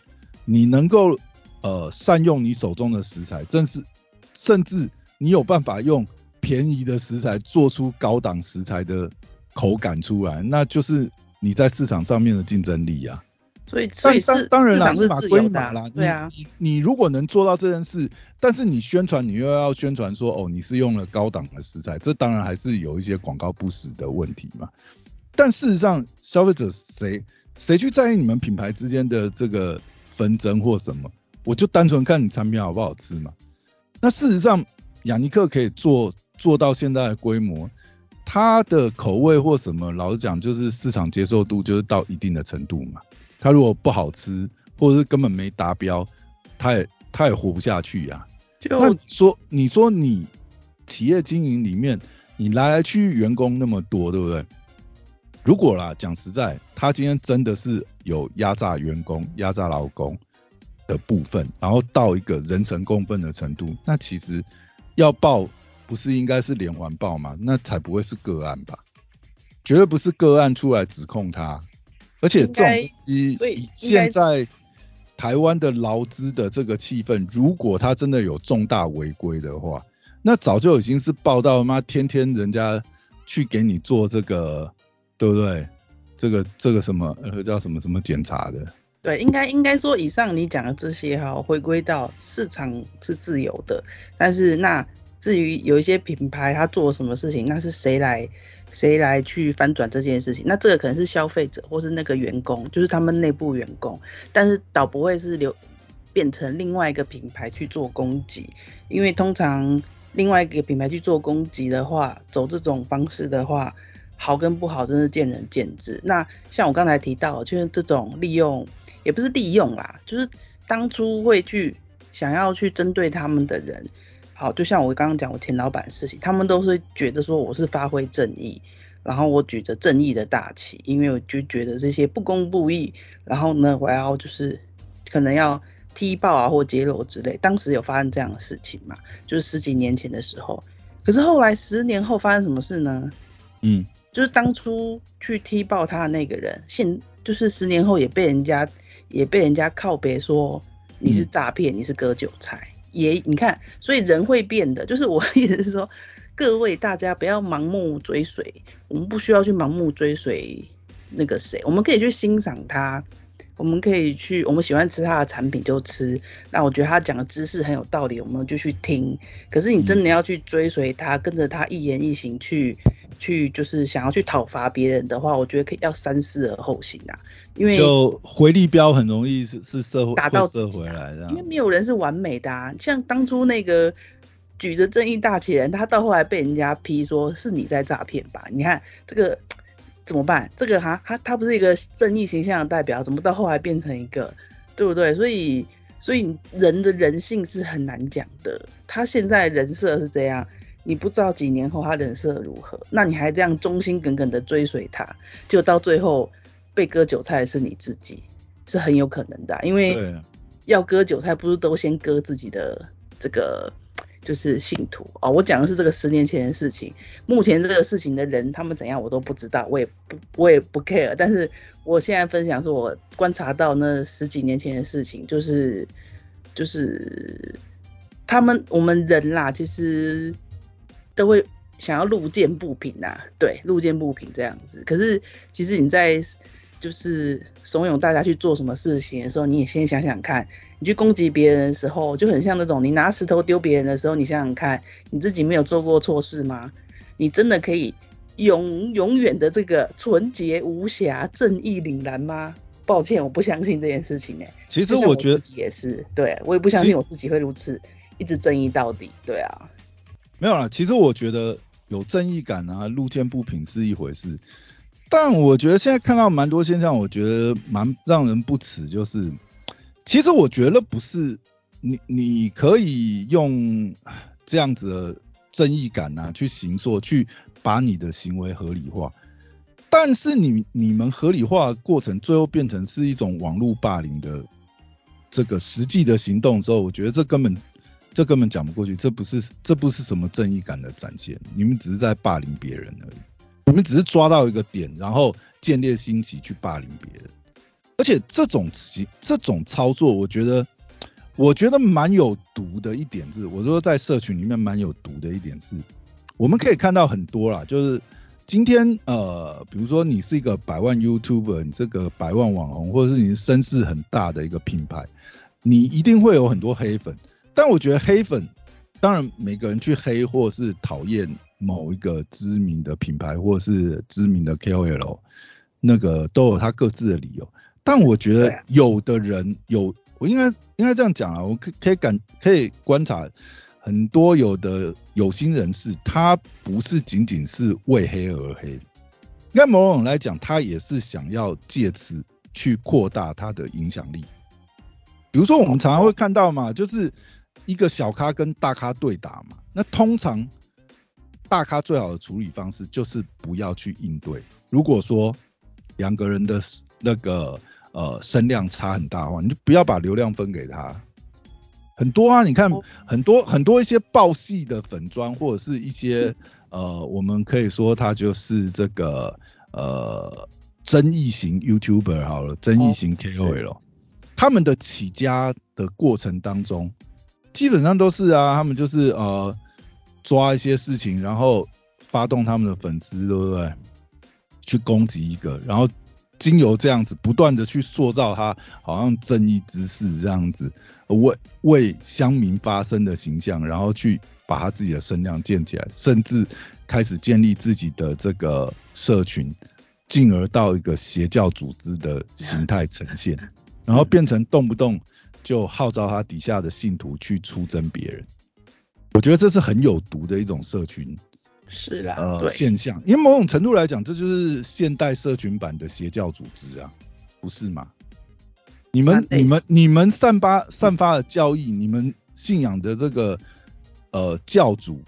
你能够呃善用你手中的食材，正是甚至你有办法用便宜的食材做出高档食材的口感出来，那就是你在市场上面的竞争力呀。所以，所以是当然啦，马归马啦。对啊，你你如果能做到这件事，但是你宣传，你又要宣传说，哦，你是用了高档的食材，这当然还是有一些广告不实的问题嘛。但事实上，消费者谁谁去在意你们品牌之间的这个纷争或什么？我就单纯看你产品好不好吃嘛。那事实上，雅尼克可以做做到现在的规模，它的口味或什么，老实讲，就是市场接受度就是到一定的程度嘛。它如果不好吃，或者是根本没达标，它也它也活不下去呀。那说你说你企业经营里面，你来来去去员工那么多，对不对？如果啦讲实在，他今天真的是有压榨员工、压榨劳工的部分，然后到一个人神共愤的程度，那其实要报不是应该是连环报吗？那才不会是个案吧？绝对不是个案出来指控他。而且这种以以现在台湾的劳资的这个气氛，如果他真的有重大违规的话，那早就已经是报道妈天天人家去给你做这个，对不对？这个这个什么呃叫什么什么检查的？对，应该应该说以上你讲的这些哈，回归到市场是自由的，但是那至于有一些品牌他做什么事情，那是谁来？谁来去翻转这件事情？那这个可能是消费者，或是那个员工，就是他们内部员工，但是倒不会是留变成另外一个品牌去做攻击，因为通常另外一个品牌去做攻击的话，走这种方式的话，好跟不好真是见仁见智。那像我刚才提到，就是这种利用，也不是利用啦，就是当初会去想要去针对他们的人。好，就像我刚刚讲我前老板的事情，他们都是觉得说我是发挥正义，然后我举着正义的大旗，因为我就觉得这些不公不义，然后呢，我要就是可能要踢爆啊或揭露之类。当时有发生这样的事情嘛？就是十几年前的时候，可是后来十年后发生什么事呢？嗯，就是当初去踢爆他的那个人，现就是十年后也被人家也被人家靠别说你是诈骗，你是割韭菜。也你看，所以人会变的，就是我意思是说，各位大家不要盲目追随，我们不需要去盲目追随那个谁，我们可以去欣赏他，我们可以去，我们喜欢吃他的产品就吃，那我觉得他讲的知识很有道理，我们就去听。可是你真的要去追随他，跟着他一言一行去。去就是想要去讨伐别人的话，我觉得可以要三思而后行啊，因为就回力标很容易是是社会打到社回来的，因为没有人是完美的啊。像当初那个举着正义大旗人，他到后来被人家批说是你在诈骗吧？你看这个怎么办？这个哈他他不是一个正义形象的代表，怎么到后来变成一个对不对？所以所以人的人性是很难讲的。他现在人设是这样。你不知道几年后他人设如何，那你还这样忠心耿耿的追随他，就到最后被割韭菜的是你自己，是很有可能的，因为要割韭菜不是都先割自己的这个。就是信徒哦，我讲的是这个十年前的事情，目前这个事情的人他们怎样我都不知道，我也不我也不 care。但是我现在分享是我观察到那十几年前的事情，就是就是他们我们人啦，其实都会想要路见不平呐，对，路见不平这样子。可是其实你在就是怂恿大家去做什么事情的时候，你也先想想看。你去攻击别人的时候，就很像那种你拿石头丢别人的时候，你想想看，你自己没有做过错事吗？你真的可以永永远的这个纯洁无瑕、正义凛然吗？抱歉，我不相信这件事情哎。其实我觉得也是，对我也不相信我自己会如此一直正义到底。对啊，没有啦，其实我觉得有正义感啊，路见不平是一回事，但我觉得现在看到蛮多现象，我觉得蛮让人不齿，就是。其实我觉得不是你，你可以用这样子的正义感啊，去行说，去把你的行为合理化。但是你你们合理化过程，最后变成是一种网络霸凌的这个实际的行动之后，我觉得这根本这根本讲不过去，这不是这不是什么正义感的展现，你们只是在霸凌别人而已，你们只是抓到一个点，然后建立兴起去霸凌别人。而且这种行这种操作，我觉得我觉得蛮有毒的一点是，我说在社群里面蛮有毒的一点是，我们可以看到很多啦，就是今天呃，比如说你是一个百万 YouTuber，你这个百万网红，或者是你声势很大的一个品牌，你一定会有很多黑粉。但我觉得黑粉，当然每个人去黑或是讨厌某一个知名的品牌或是知名的 KOL，那个都有他各自的理由。但我觉得有的人有，我应该应该这样讲啊，我可可以感可以观察很多有的有心人士，他不是仅仅是为黑而黑，应该某种来讲，他也是想要借此去扩大他的影响力。比如说我们常常会看到嘛，就是一个小咖跟大咖对打嘛，那通常大咖最好的处理方式就是不要去应对。如果说两个人的那个呃，声量差很大的话，你就不要把流量分给他。很多啊，你看很多很多一些爆戏的粉砖，或者是一些呃，我们可以说他就是这个呃争议型 YouTuber 好了，争议型 KOL，他们的起家的过程当中，基本上都是啊，他们就是呃抓一些事情，然后发动他们的粉丝，对不对？去攻击一个，然后。经由这样子不断的去塑造他好像正义之士这样子为为乡民发声的形象，然后去把他自己的声量建起来，甚至开始建立自己的这个社群，进而到一个邪教组织的形态呈现，然后变成动不动就号召他底下的信徒去出征别人。我觉得这是很有毒的一种社群。是啦，呃，现象，因为某种程度来讲，这就是现代社群版的邪教组织啊，不是吗？你们、你们、你们散发散发的教义，你们信仰的这个呃教主，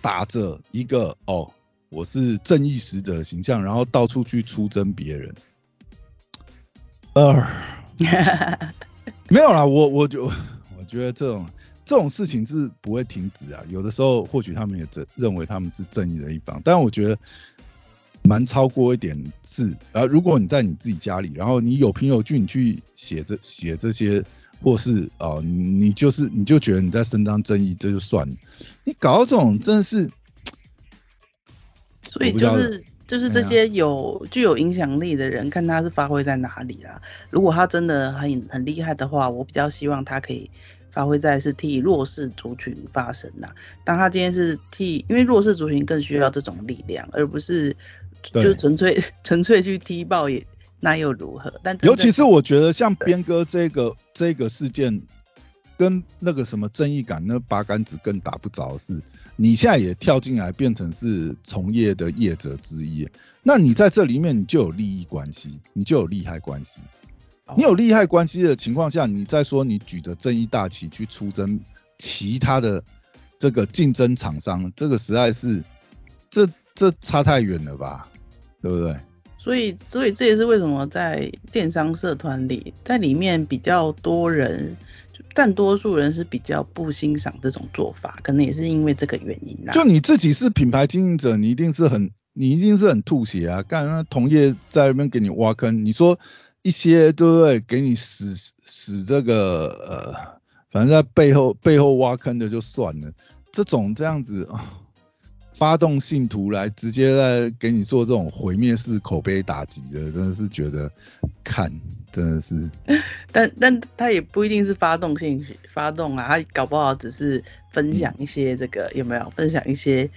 打着一个哦，我是正义使者的形象，然后到处去出征别人，呃，*laughs* 没有啦，我我就我觉得这种。这种事情是不会停止啊！有的时候或许他们也认认为他们是正义的一方，但我觉得蛮超过一点是啊。如果你在你自己家里，然后你有凭有据，你去写这写这些，或是啊，你就是你就觉得你在伸张正义，这就算了。你搞到这种真的是，所以就是就是这些有具有影响力的人，看他是发挥在哪里啦。如果他真的很很厉害的话，我比较希望他可以。发挥在是替弱势族群发声呐。当他今天是替，因为弱势族群更需要这种力量，而不是就纯粹 *laughs* 纯粹去踢爆也那又如何？但尤其是我觉得像边哥这个这个事件，跟那个什么正义感那八竿子更打不着的是，你现在也跳进来变成是从业的业者之一，那你在这里面你就有利益关系，你就有利害关系。你有利害关系的情况下，你再说你举着正义大旗去出征其他的这个竞争厂商，这个实在是这这差太远了吧，对不对？所以，所以这也是为什么在电商社团里，在里面比较多人，占多数人是比较不欣赏这种做法，可能也是因为这个原因啦。就你自己是品牌经营者，你一定是很，你一定是很吐血啊！干那同业在那边给你挖坑，你说一些对不对？给你使使这个呃，反正在背后背后挖坑的就算了，这种这样子啊。发动信徒来直接在给你做这种毁灭式口碑打击的，真的是觉得看真的是。*laughs* 但但他也不一定是发动性发动啊，他搞不好只是分享一些这个有没有？分享一些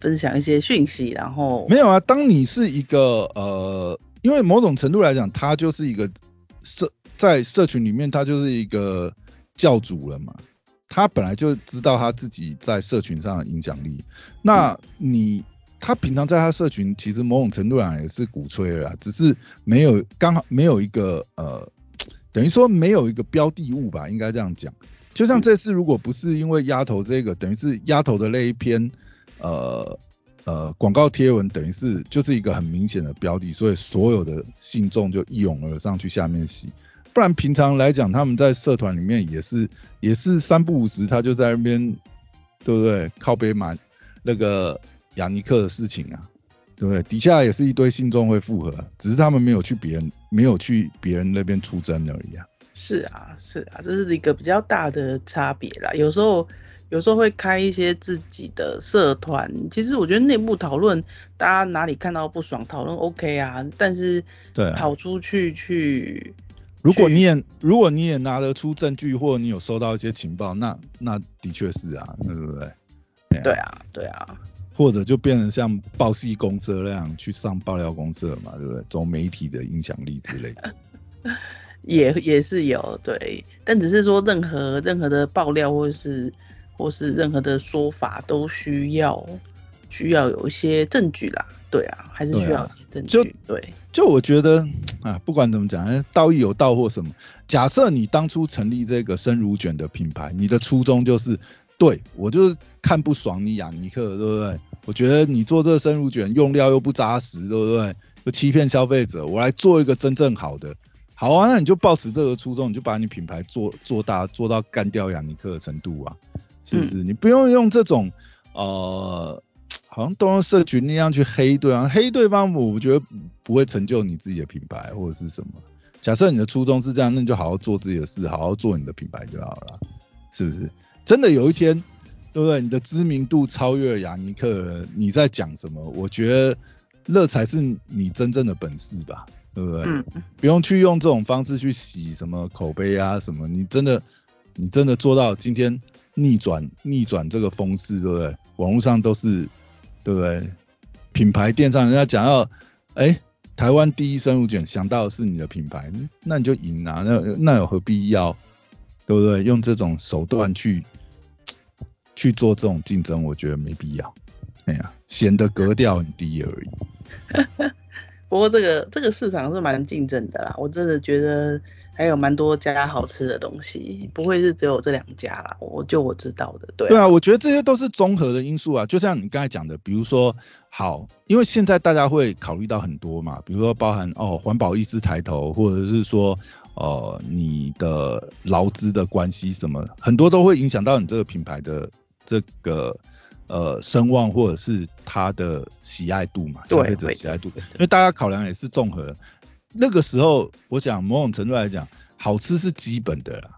分享一些讯息，然后没有啊。当你是一个呃，因为某种程度来讲，他就是一个社在社群里面，他就是一个教主了嘛。他本来就知道他自己在社群上的影响力，那你他平常在他社群其实某种程度上也是鼓吹了，只是没有刚好没有一个呃，等于说没有一个标的物吧，应该这样讲。就像这次如果不是因为丫头这个，等于是丫头的那一篇呃呃广告贴文，等于是就是一个很明显的标的，所以所有的信众就一涌而上去下面洗。不然平常来讲，他们在社团里面也是也是三不五时，他就在那边，对不对？靠背满那个雅尼克的事情啊，对不对？底下也是一堆信众会附和，只是他们没有去别人没有去别人那边出征而已啊。是啊，是啊，这是一个比较大的差别啦。有时候有时候会开一些自己的社团，其实我觉得内部讨论，大家哪里看到不爽讨论 OK 啊，但是对跑出去去。如果你也如果你也拿得出证据，或者你有收到一些情报，那那的确是啊，对不对？对啊，对啊。或者就变成像报系公社那样去上爆料公社嘛，对不对？走媒体的影响力之类的。*laughs* 也也是有对，但只是说任何任何的爆料或是或是任何的说法都需要需要有一些证据啦。对啊，还是需要证据。对，就我觉得啊，不管怎么讲，道义有道或什么。假设你当初成立这个生乳卷的品牌，你的初衷就是，对我就是看不爽你雅尼克，对不对？我觉得你做这个生乳卷用料又不扎实，对不对？就欺骗消费者，我来做一个真正好的。好啊，那你就抱持这个初衷，你就把你品牌做做大，做到干掉雅尼克的程度啊，是不是？你不用用这种呃。好像都用社群那样去黑对方，黑对方，我觉得不会成就你自己的品牌或者是什么。假设你的初衷是这样，那你就好好做自己的事，好好做你的品牌就好了，是不是？真的有一天，对不对？你的知名度超越了雅尼克，你在讲什么？我觉得那才是你真正的本事吧，对不对？嗯。不用去用这种方式去洗什么口碑啊什么，你真的，你真的做到今天逆转逆转这个风势，对不对？网络上都是。对不对？品牌电商人家讲要，哎，台湾第一生乳卷，想到的是你的品牌，那你就赢啊，那那有何必要？对不对？用这种手段去去做这种竞争，我觉得没必要。哎呀，显得格调很低而已。*laughs* 不过这个这个市场是蛮竞争的啦，我真的觉得。还有蛮多家好吃的东西，不会是只有这两家啦。我就我知道的，对。对啊，我觉得这些都是综合的因素啊。就像你刚才讲的，比如说，好，因为现在大家会考虑到很多嘛，比如说包含哦环保意识抬头，或者是说呃你的劳资的关系什么，很多都会影响到你这个品牌的这个呃声望或者是它的喜爱度嘛，消费者喜爱度。因为大家考量也是综合。那个时候，我想某种程度来讲，好吃是基本的啦。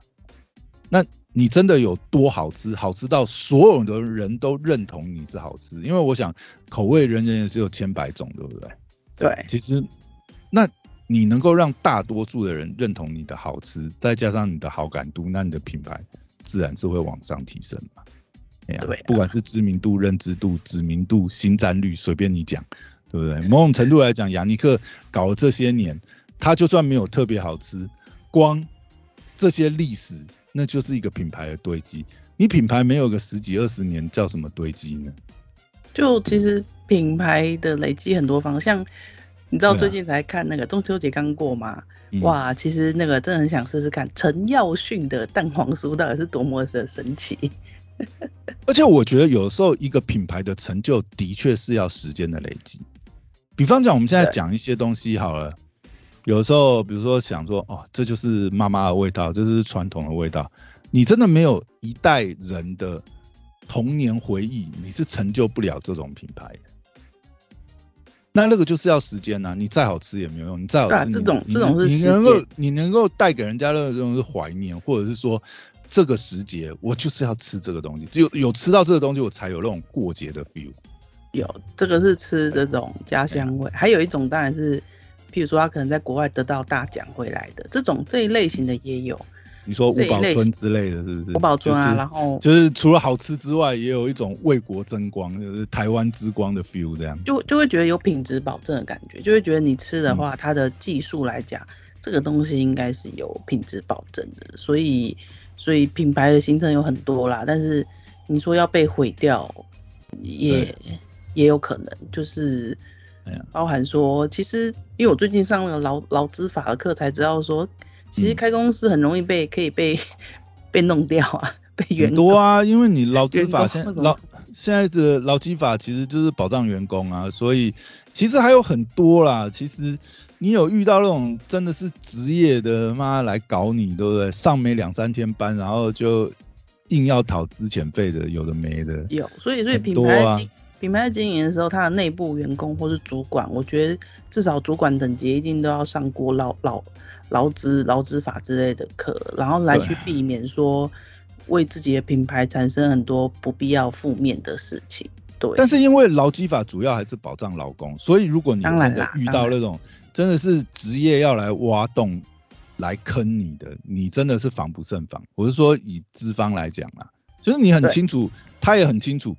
那你真的有多好吃？好吃到所有的人都认同你是好吃？因为我想口味人人也是有千百种，对不对？对。其实，那你能够让大多数的人认同你的好吃，再加上你的好感度，那你的品牌自然是会往上提升嘛。哎呀，不管是知名度、认知度、知名度、新占率，随便你讲。对不对？某种程度来讲，雅尼克搞了这些年，他就算没有特别好吃，光这些历史，那就是一个品牌的堆积。你品牌没有个十几二十年，叫什么堆积呢？就其实品牌的累积很多方向，你知道最近才看那个中秋节刚过吗？哇，其实那个真的很想试试看陈耀迅的蛋黄酥到底是多么的神奇。*laughs* 而且我觉得有时候一个品牌的成就的确是要时间的累积。比方讲，我们现在讲一些东西好了，有时候比如说想说，哦，这就是妈妈的味道，这是传统的味道。你真的没有一代人的童年回忆，你是成就不了这种品牌的。那那个就是要时间呐，你再好吃也没有用，你再好吃，这种这种是你能够你能够带给人家的这种是怀念，或者是说这个时节我就是要吃这个东西，只有有吃到这个东西，我才有那种过节的 feel。有这个是吃这种家乡味，还有一种当然是，譬如说他可能在国外得到大奖回来的这种这一类型的也有。你说五宝村之类的，是不是？五宝村啊，然后就是除了好吃之外，也有一种为国争光，就是台湾之光的 feel 这样。就就会觉得有品质保证的感觉，就会觉得你吃的话，它的技术来讲，这个东西应该是有品质保证的。所以，所以品牌的形成有很多啦，但是你说要被毁掉，也也有可能，就是包含说，其实因为我最近上了劳劳资法的课，才知道说。其实开公司很容易被可以被被弄掉啊，被员工多啊，因为你劳资法现劳现在的劳基法其实就是保障员工啊，所以其实还有很多啦。其实你有遇到那种真的是职业的妈来搞你，对不对？上没两三天班，然后就硬要讨资遣费的，有的没的。有，所以所以品牌品牌经营的时候，它的内部员工或是主管，我觉得至少主管等级一定都要上过劳劳。劳资劳资法之类的课，然后来去避免说为自己的品牌产生很多不必要负面的事情。对。但是因为劳基法主要还是保障劳工，所以如果你真的遇到那种真的是职业要来挖洞来坑你的，你真的是防不胜防。我是说以资方来讲啊，就是你很清楚，他也很清楚，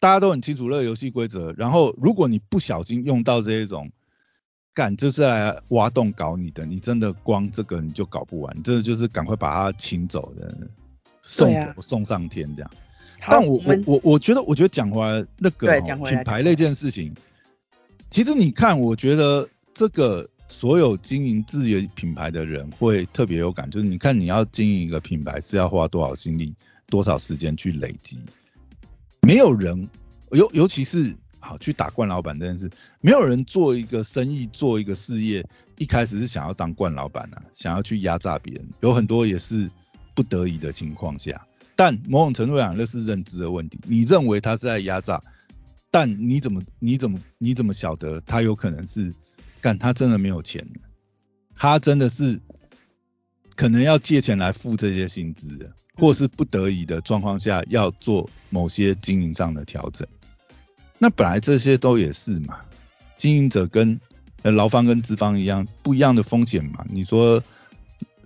大家都很清楚那个游戏规则。然后如果你不小心用到这一种。干就是来挖洞搞你的，你真的光这个你就搞不完，真的就是赶快把它请走的，送走送上天这样。但我我我我觉得，我觉得讲回来那个品牌那件事情，其实你看，我觉得这个所有经营自己品牌的人会特别有感，就是你看你要经营一个品牌是要花多少心力、多少时间去累积，没有人尤尤其是。好，去打惯老板这件事，没有人做一个生意、做一个事业，一开始是想要当惯老板啊，想要去压榨别人，有很多也是不得已的情况下。但某种程度上，那是认知的问题。你认为他是在压榨，但你怎么、你怎么、你怎么晓得他有可能是干？他真的没有钱，他真的是可能要借钱来付这些薪资的，或是不得已的状况下要做某些经营上的调整。那本来这些都也是嘛，经营者跟呃劳方跟资方一样，不一样的风险嘛。你说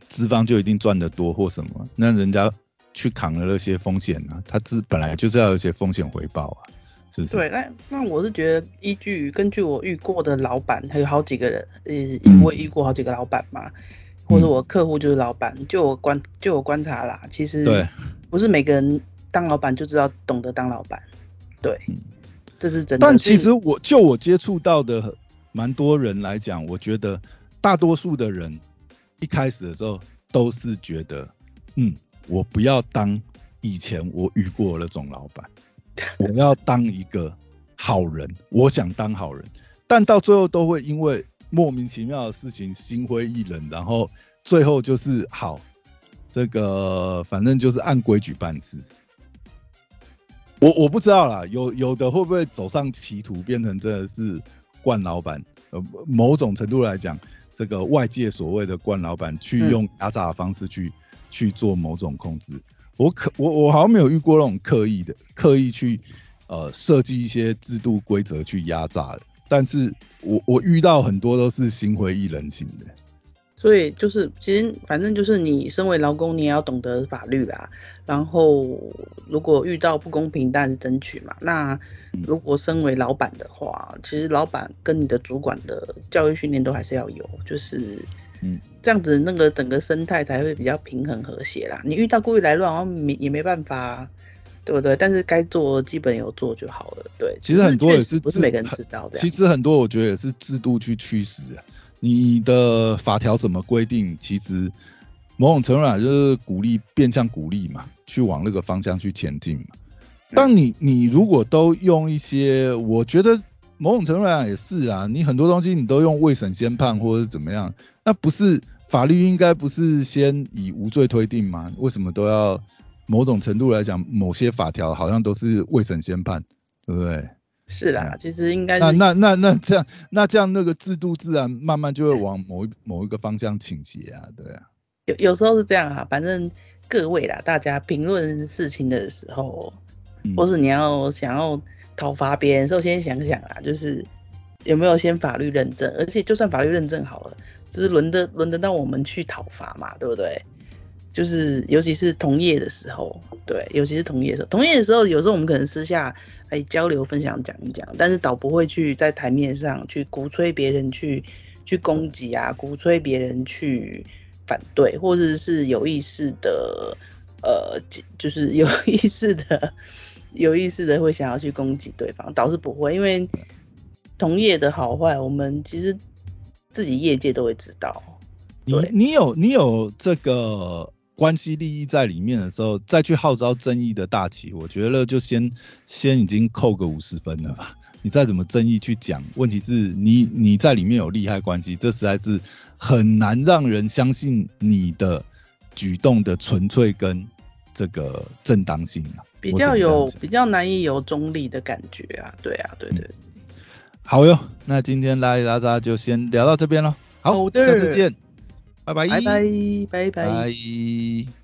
资方就一定赚得多或什么？那人家去扛了那些风险呢？他资本来就是要有些风险回报啊，是不是？对，那那我是觉得依据根据我遇过的老板，还有好几个人，呃，因为遇过好几个老板嘛，或者我客户就是老板，就我观就我观察啦，其实对，不是每个人当老板就知道懂得当老板，对。这是真的。但其实我就我接触到的蛮多人来讲，我觉得大多数的人一开始的时候都是觉得，嗯，我不要当以前我遇过那种老板，我要当一个好人，我想当好人。但到最后都会因为莫名其妙的事情心灰意冷，然后最后就是好，这个反正就是按规矩办事。我我不知道啦，有有的会不会走上歧途，变成真的是惯老板？呃，某种程度来讲，这个外界所谓的惯老板，去用压榨的方式去去做某种控制。我可我我好像没有遇过那种刻意的，刻意去呃设计一些制度规则去压榨的。但是我我遇到很多都是心灰意冷型的。所以就是，其实反正就是你身为劳工，你也要懂得法律啦。然后如果遇到不公平，当然是争取嘛。那如果身为老板的话，其实老板跟你的主管的教育训练都还是要有，就是嗯，这样子那个整个生态才会比较平衡和谐啦。你遇到故意来乱，没也没办法，对不对？但是该做基本有做就好了。对，其实很多也是不是每个人知道的。其实很多我觉得也是制度去驱使啊。你的法条怎么规定？其实某种程度上就是鼓励变相鼓励嘛，去往那个方向去前进嘛。当你你如果都用一些，我觉得某种程度来讲也是啊，你很多东西你都用未审先判或者是怎么样，那不是法律应该不是先以无罪推定吗？为什么都要某种程度来讲，某些法条好像都是未审先判，对不对？是啦，其实应该那那那那这样，那这样那个制度自然慢慢就会往某一某一个方向倾斜啊，对啊。有有时候是这样啊，反正各位啦，大家评论事情的时候，或是你要想要讨伐别人，首先想想啊，就是有没有先法律认证，而且就算法律认证好了，就是轮得轮得到我们去讨伐嘛，对不对？就是尤其是同业的时候，对，尤其是同业的时候，同业的时候，有时候我们可能私下哎交流分享讲一讲，但是倒不会去在台面上去鼓吹别人去去攻击啊，鼓吹别人去反对，或者是有意识的呃，就是有意识的有意识的会想要去攻击对方，倒是不会，因为同业的好坏，我们其实自己业界都会知道。你你有你有这个。关系利益在里面的时候，再去号召争议的大旗，我觉得就先先已经扣个五十分了吧。你再怎么争议去讲，问题是你你在里面有利害关系，这实在是很难让人相信你的举动的纯粹跟这个正当性啊。比较有比较难以有中立的感觉啊，对啊，对对。好哟，那今天拉里拉扎就先聊到这边了。好，下次见。拜拜，拜拜，拜拜。